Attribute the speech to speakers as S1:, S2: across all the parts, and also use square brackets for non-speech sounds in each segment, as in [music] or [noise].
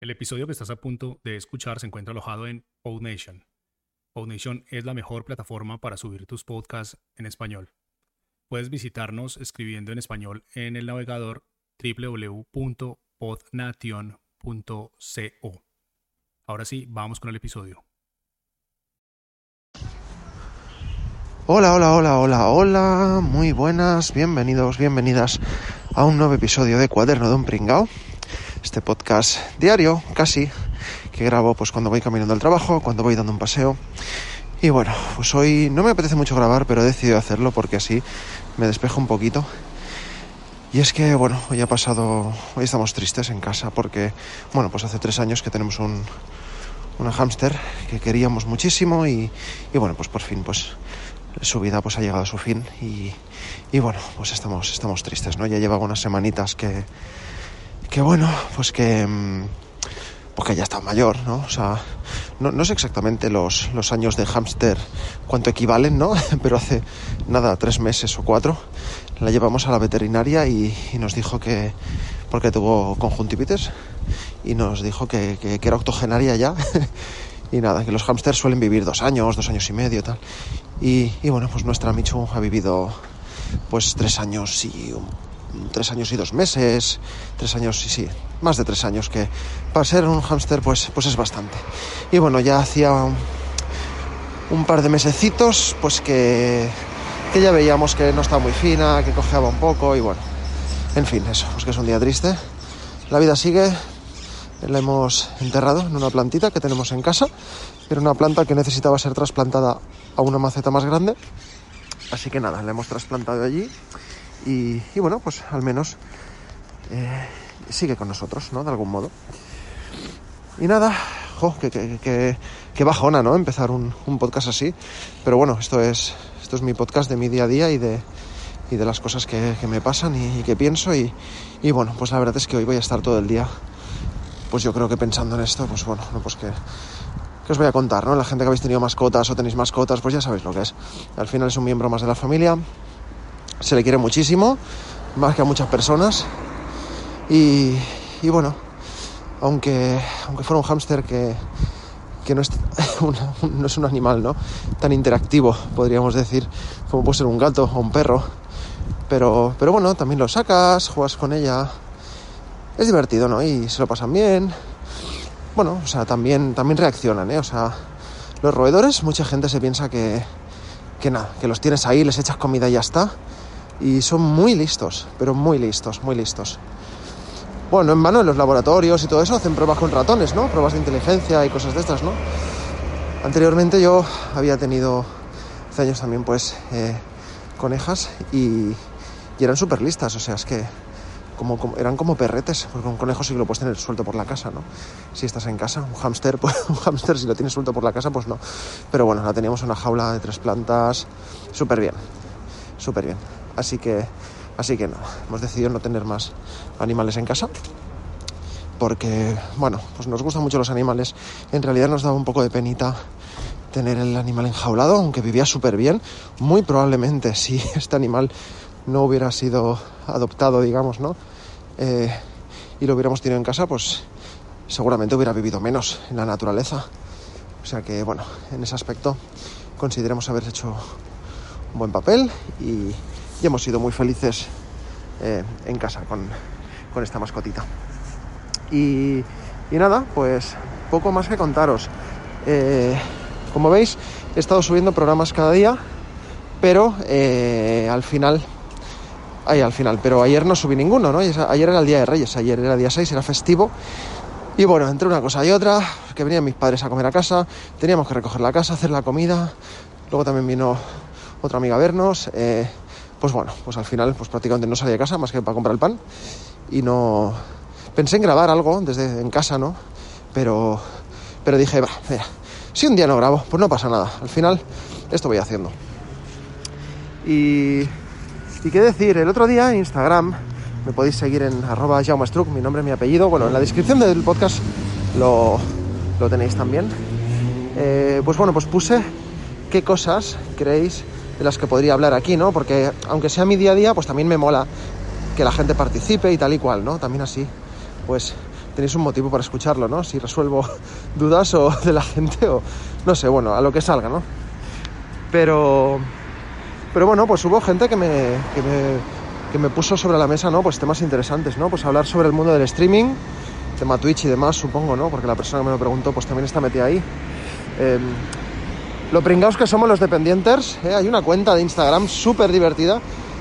S1: El episodio que estás a punto de escuchar se encuentra alojado en PodNation. PodNation es la mejor plataforma para subir tus podcasts en español. Puedes visitarnos escribiendo en español en el navegador www.podnation.co. Ahora sí, vamos con el episodio.
S2: Hola, hola, hola, hola, hola, muy buenas, bienvenidos, bienvenidas a un nuevo episodio de Cuaderno de un Pringao este podcast diario, casi, que grabo pues cuando voy caminando al trabajo, cuando voy dando un paseo. Y bueno, pues hoy no me apetece mucho grabar, pero he decidido hacerlo porque así me despejo un poquito. Y es que, bueno, hoy ha pasado, hoy estamos tristes en casa porque, bueno, pues hace tres años que tenemos un, una hámster que queríamos muchísimo y, y, bueno, pues por fin, pues su vida pues ha llegado a su fin y, y bueno, pues estamos, estamos tristes, ¿no? Ya llevaba unas semanitas que, que bueno, pues que, mm, pues que ya está mayor, ¿no? O sea, no, no sé exactamente los, los, años de hámster cuánto equivalen, ¿no? [laughs] Pero hace nada, tres meses o cuatro, la llevamos a la veterinaria y, nos dijo que, porque tuvo conjuntivitis, y nos dijo que, que, que era octogenaria ya. [laughs] y nada, que los hámsters suelen vivir dos años, dos años y medio, tal. Y, y bueno, pues nuestra Michu ha vivido pues tres años y un tres años y dos meses, tres años, sí, sí, más de tres años, que para ser un hámster pues, pues es bastante. Y bueno, ya hacía un, un par de mesecitos, pues que, que ya veíamos que no estaba muy fina, que cojeaba un poco y bueno, en fin, eso, pues que es un día triste. La vida sigue, la hemos enterrado en una plantita que tenemos en casa, era una planta que necesitaba ser trasplantada a una maceta más grande. Así que nada, la hemos trasplantado allí y, bueno, pues al menos eh, sigue con nosotros, ¿no? De algún modo. Y nada, que, que, que, que bajona, ¿no? Empezar un, un, podcast así. Pero bueno, esto es, esto es mi podcast de mi día a día y de, y de las cosas que, que me pasan y, y, que pienso. Y, y bueno, pues la verdad es que hoy voy a estar todo el día, pues yo creo que pensando en esto, pues bueno, no, pues que, que os voy a contar, ¿no? La gente que habéis tenido mascotas o tenéis mascotas, pues ya sabéis lo que es. Al final es un miembro más de la familia se le quiere muchísimo, más que a muchas personas. Y, bueno, aunque, aunque fuera un hámster que, que no, es, [laughs] no es un animal ¿no? tan interactivo, podríamos decir, como puede ser un gato o un perro. Pero, pero bueno, también lo sacas, juegas con ella. Es divertido, ¿no? Y se lo pasan bien. Bueno, o sea, también, también reaccionan, ¿eh? O sea, los roedores, mucha gente se piensa que, que nada, que los tienes ahí, les echas comida y ya está y son muy listos, pero muy listos, muy listos. Bueno, en vano en los laboratorios y todo eso hacen pruebas con ratones, ¿no? Pruebas de inteligencia y cosas de estas, ¿no? Anteriormente yo había tenido hace años también pues eh, conejas y, y eran súper listas, o sea, es que como, como, eran como perretes, porque un conejo sí que lo puedes tener suelto por la casa, ¿no? Si estás en casa, un hámster, [laughs] pues, un hámster si lo tienes suelto por la casa, pues no. Pero bueno, la teníamos en una jaula de tres plantas, súper bien, súper bien. Así que, así que no, hemos decidido no tener más animales en casa. Porque, bueno, pues nos gustan mucho los animales. En realidad nos daba un poco de penita tener el animal enjaulado, aunque vivía súper bien. Muy probablemente si [laughs] este animal no hubiera sido adoptado, digamos, ¿no? Eh, y lo hubiéramos tenido en casa, pues seguramente hubiera vivido menos en la naturaleza. O sea que, bueno, en ese aspecto consideramos haber hecho un buen papel y, y hemos sido muy felices eh, en casa con, con, esta mascotita. Y, y, nada, pues poco más que contaros. Eh, como veis, he estado subiendo programas cada día, pero eh, al final, ay, al final, pero ayer no subí ninguno, ¿no? Ayer era el Día de Reyes, ayer era día 6, era festivo. Y bueno, entre una cosa y otra, que venían mis padres a comer a casa, teníamos que recoger la casa, hacer la comida, luego también vino otra amiga a vernos. Pues bueno, pues al final pues prácticamente no salí de casa más que para comprar el pan y no pensé en grabar algo desde en casa, ¿no? Pero pero dije, va, mira, si un día no grabo, pues no pasa nada. Al final esto voy haciendo. Y y qué decir, el otro día en Instagram me podéis seguir en arroba jaumastruc, mi nombre, mi apellido. Bueno, en la descripción del podcast lo, lo tenéis también. Eh, pues bueno, pues puse qué cosas creéis de las que podría hablar aquí, ¿no? Porque aunque sea mi día a día, pues también me mola que la gente participe y tal y cual, ¿no? También así, pues tenéis un motivo para escucharlo, ¿no? Si resuelvo [laughs] dudas o de la gente o no sé, bueno, a lo que salga, ¿no? Pero, pero bueno, pues hubo gente que me, que me, que me puso sobre la mesa, ¿no? Pues temas interesantes, ¿no? Pues hablar sobre el mundo del streaming, tema Twitch y demás, supongo, ¿no? Porque la persona que me lo preguntó, pues también está metida ahí. Eh, lo pringados que somos los dependientes, ¿eh? hay una cuenta de Instagram súper divertida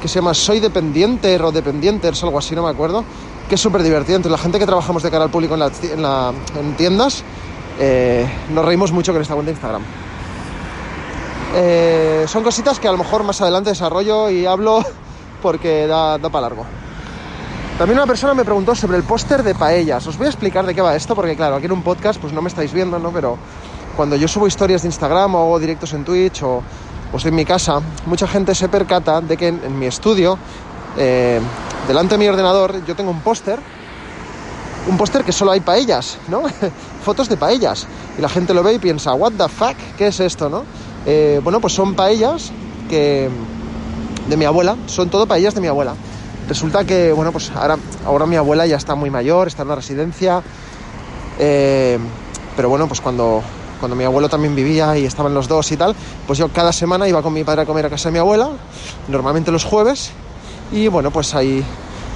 S2: que se llama Soy Dependiente o Dependientes, algo así, no me acuerdo, que es súper divertido. Entre la gente que trabajamos de cara al público en, la, en tiendas, eh, nos reímos mucho con esta cuenta de Instagram. Eh, son cositas que a lo mejor más adelante desarrollo y hablo [laughs] porque da, da para largo. También una persona me preguntó sobre el póster de paellas. Os voy a explicar de qué va esto, porque claro, aquí en un podcast pues no me estáis viendo, ¿no? Pero cuando yo subo historias de Instagram o hago directos en Twitch o, estoy en mi casa, mucha gente se percata de que en, en mi estudio, eh, delante de mi ordenador, yo tengo un póster, un póster que solo hay paellas, ¿no? [laughs] Fotos de paellas. Y la gente lo ve y piensa, what the fuck, ¿qué es esto, no? Eh, bueno, pues son paellas que de mi abuela, son todo paellas de mi abuela. Resulta que, bueno, pues ahora, ahora mi abuela ya está muy mayor, está en una residencia, eh, pero bueno, pues cuando, cuando mi abuelo también vivía y estaban los dos y tal, pues yo cada semana iba con mi padre a comer a casa de mi abuela, normalmente los jueves, y bueno, pues ahí,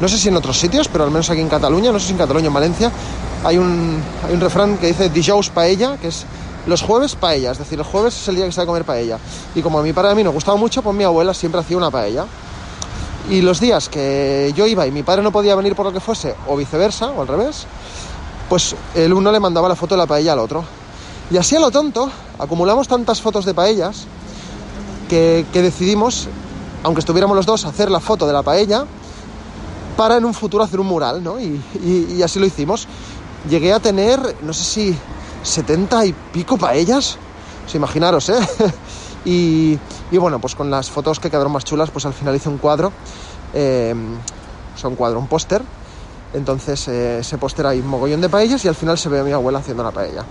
S2: no sé si en otros sitios, pero al menos aquí en Cataluña, no sé si en Cataluña o en Valencia, hay un, refrán que dice dijous paella, que es los jueves paella, es decir, el jueves es el día que se va a comer paella. Y como a mi padre a mí nos gustaba mucho, pues mi abuela siempre hacía una paella. Y los días que yo iba y mi padre no podía venir por lo que fuese, o viceversa, o al revés, pues el uno le mandaba la foto de la paella al otro. Y así a lo tonto, acumulamos tantas fotos de paellas que, que decidimos, aunque estuviéramos los dos, hacer la foto de la paella para en un futuro hacer un mural, ¿no? Y, y, así lo hicimos. Llegué a tener, no sé si 70 y pico paellas, sea, imaginaros, ¿eh? [laughs] y, y, bueno, pues con las fotos que quedaron más chulas, pues al final hice un cuadro, eh, o sea, un cuadro, un póster. Entonces, eh, ese póster hay un mogollón de paellas y al final se ve a mi abuela haciendo la paella.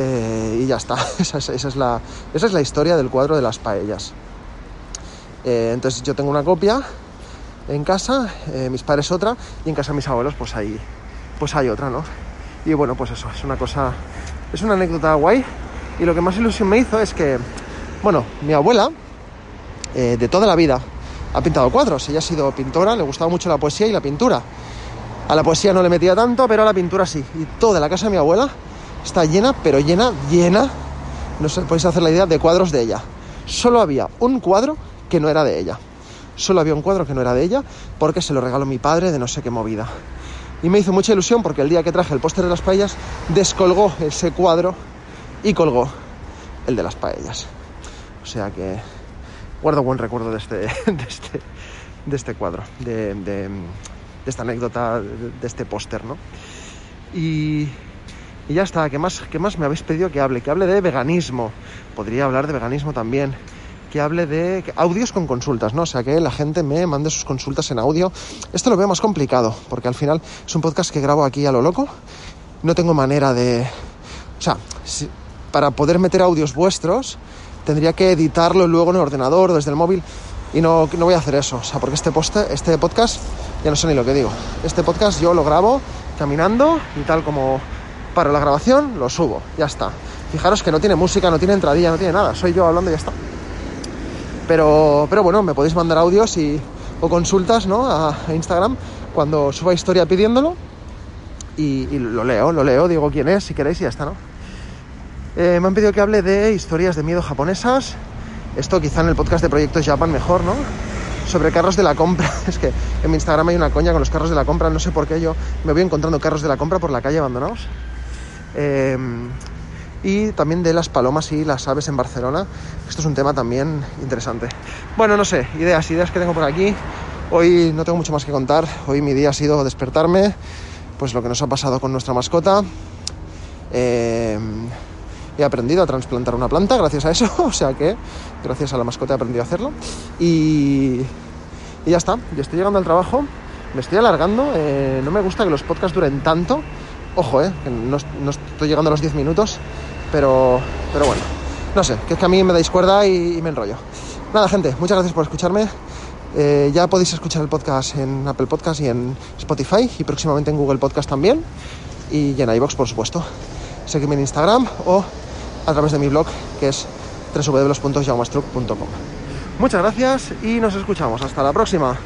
S2: Eh, y ya está, [laughs] esa es, la, esa es, la, historia del cuadro de las paellas. Eh, entonces yo tengo una copia en casa, eh, mis padres otra, y en casa de mis abuelos pues hay, pues hay otra, ¿no? Y bueno, pues eso, es una cosa, es una anécdota guay. Y lo que más ilusión me hizo es que, bueno, mi abuela, de toda la vida, ha pintado cuadros. Ella ha sido pintora, le gustaba mucho la poesía y la pintura. A la poesía no le metía tanto, pero a la pintura sí. Y toda la casa de mi abuela está llena, pero llena, llena, no sé, podéis hacer la idea, de cuadros de ella. Solo había un cuadro que no era de ella. Solo había un cuadro que no era de ella porque se lo regaló mi padre de no sé qué movida. Y me hizo mucha ilusión porque el día que traje el póster de las paellas, descolgó ese cuadro y colgó el de las paellas. O sea que guardo buen recuerdo de este, [laughs] de este, de este cuadro, de, esta anécdota, de, de este póster, ¿no? Y, y ya está, ¿qué más, ¿qué más me habéis pedido que hable? Que hable de veganismo. Podría hablar de veganismo también. Que hable de audios con consultas, ¿no? O sea, que la gente me mande sus consultas en audio. Esto lo veo más complicado, porque al final es un podcast que grabo aquí a lo loco. No tengo manera de... O sea, para poder meter audios vuestros, tendría que editarlo luego en el ordenador, desde el móvil. Y no, no voy a hacer eso. O sea, porque este, post, este podcast, ya no sé ni lo que digo. Este podcast yo lo grabo caminando y tal como para la grabación, lo subo. Ya está. Fijaros que no tiene música, no tiene entradilla, no tiene nada. Soy yo hablando y ya está. Pero, pero bueno, me podéis mandar audios y, o consultas ¿no? a, Instagram cuando suba historia pidiéndolo. Y, y, lo leo, lo leo, digo quién es, si queréis y ya está, ¿no? Eh, me han pedido que hable de historias de miedo japonesas. Esto quizá en el podcast de Proyectos Japan mejor, ¿no? Sobre carros de la compra. [laughs] Es que en mi Instagram hay una coña con los carros de la compra. No sé por qué yo me voy encontrando carros de la compra por la calle abandonados. Eh, y también de las palomas y las aves en Barcelona. Esto es un tema también interesante. Bueno, no sé, ideas, ideas que tengo por aquí. Hoy no tengo mucho más que contar. Hoy mi día ha sido despertarme, pues lo que nos ha pasado con nuestra mascota. Eh, he aprendido a trasplantar una planta gracias a eso, [laughs] o sea que gracias a la mascota he aprendido a hacerlo. Y, y ya está, yo estoy llegando al trabajo, me estoy alargando, eh, no me gusta que los podcasts duren tanto. Ojo, eh, que no, no estoy llegando a los 10 minutos, pero, pero bueno, no sé, que es que a mí me dais cuerda y, me enrollo. Nada, gente, muchas gracias por escucharme. Eh, ya podéis escuchar el podcast en Apple Podcast y en Spotify y próximamente en Google Podcast también y en iVoox, por supuesto. Seguidme en Instagram o a través de mi blog que es www.jaumastruc.com. Muchas gracias y nos escuchamos. Hasta la próxima.